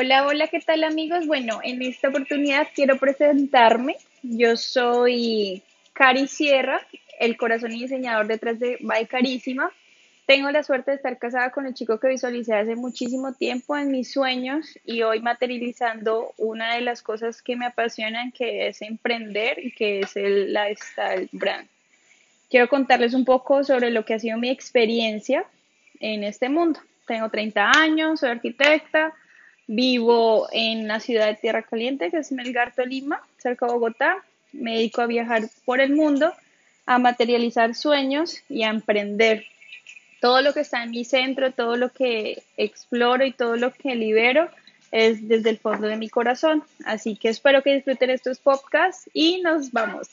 Hola, hola, ¿qué tal amigos? Bueno, en esta oportunidad quiero presentarme. Yo soy Cari Sierra, el corazón y diseñador detrás de By Carísima. Tengo la suerte de estar casada con el chico que visualicé hace muchísimo tiempo en mis sueños y hoy materializando una de las cosas que me apasionan, que es emprender y que es el lifestyle brand. Quiero contarles un poco sobre lo que ha sido mi experiencia en este mundo. Tengo 30 años, soy arquitecta, Vivo en la ciudad de Tierra Caliente, que es Melgar, Lima, cerca de Bogotá. Me dedico a viajar por el mundo, a materializar sueños y a emprender. Todo lo que está en mi centro, todo lo que exploro y todo lo que libero es desde el fondo de mi corazón. Así que espero que disfruten estos podcasts y nos vamos.